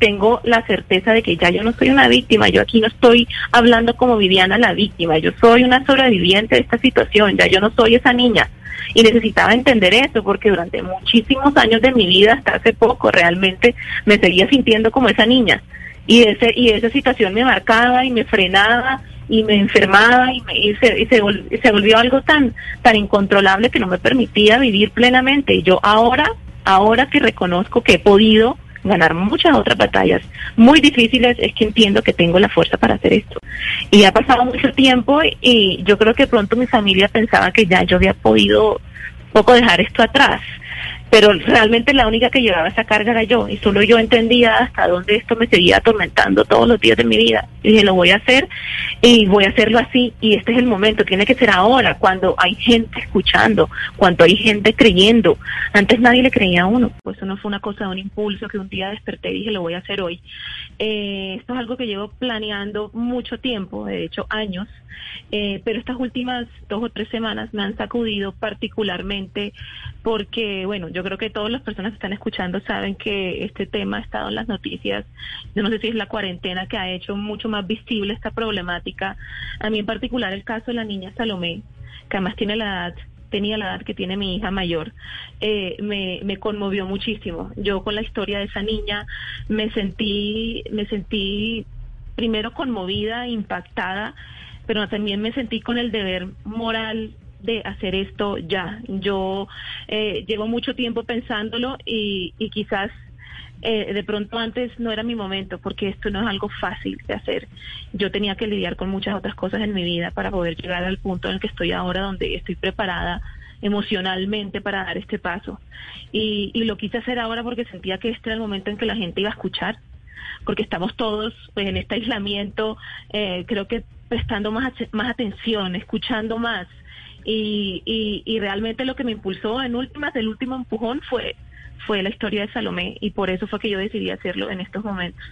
tengo la certeza de que ya yo no soy una víctima, yo aquí no estoy hablando como Viviana la víctima, yo soy una sobreviviente de esta situación, ya yo no soy esa niña. Y necesitaba entender eso porque durante muchísimos años de mi vida, hasta hace poco, realmente me seguía sintiendo como esa niña. Y, ese, y esa situación me marcaba y me frenaba y me enfermaba y, me, y, se, y se, se volvió algo tan, tan incontrolable que no me permitía vivir plenamente. Y yo ahora, ahora que reconozco que he podido ganar muchas otras batallas muy difíciles, es que entiendo que tengo la fuerza para hacer esto. Y ha pasado mucho tiempo y yo creo que pronto mi familia pensaba que ya yo había podido poco dejar esto atrás pero realmente la única que llevaba esa carga era yo y solo yo entendía hasta dónde esto me seguía atormentando todos los días de mi vida. Y dije, lo voy a hacer y voy a hacerlo así y este es el momento, tiene que ser ahora, cuando hay gente escuchando, cuando hay gente creyendo. Antes nadie le creía a uno, pues eso no fue una cosa de un impulso que un día desperté y dije, lo voy a hacer hoy. Eh, esto es algo que llevo planeando mucho tiempo, de hecho años, eh, pero estas últimas dos o tres semanas me han sacudido particularmente porque, bueno, yo creo que todas las personas que están escuchando saben que este tema ha estado en las noticias. Yo no sé si es la cuarentena que ha hecho mucho más visible esta problemática. A mí en particular el caso de la niña Salomé, que además tiene la edad tenía la edad que tiene mi hija mayor, eh, me, me conmovió muchísimo. Yo con la historia de esa niña me sentí, me sentí primero conmovida, impactada, pero también me sentí con el deber moral de hacer esto ya. Yo eh, llevo mucho tiempo pensándolo y, y quizás eh, de pronto antes no era mi momento porque esto no es algo fácil de hacer. Yo tenía que lidiar con muchas otras cosas en mi vida para poder llegar al punto en el que estoy ahora, donde estoy preparada emocionalmente para dar este paso. Y, y lo quise hacer ahora porque sentía que este era el momento en que la gente iba a escuchar, porque estamos todos pues, en este aislamiento, eh, creo que prestando más, más atención, escuchando más, y, y, y realmente lo que me impulsó en últimas, el último empujón fue, fue la historia de Salomé y por eso fue que yo decidí hacerlo en estos momentos.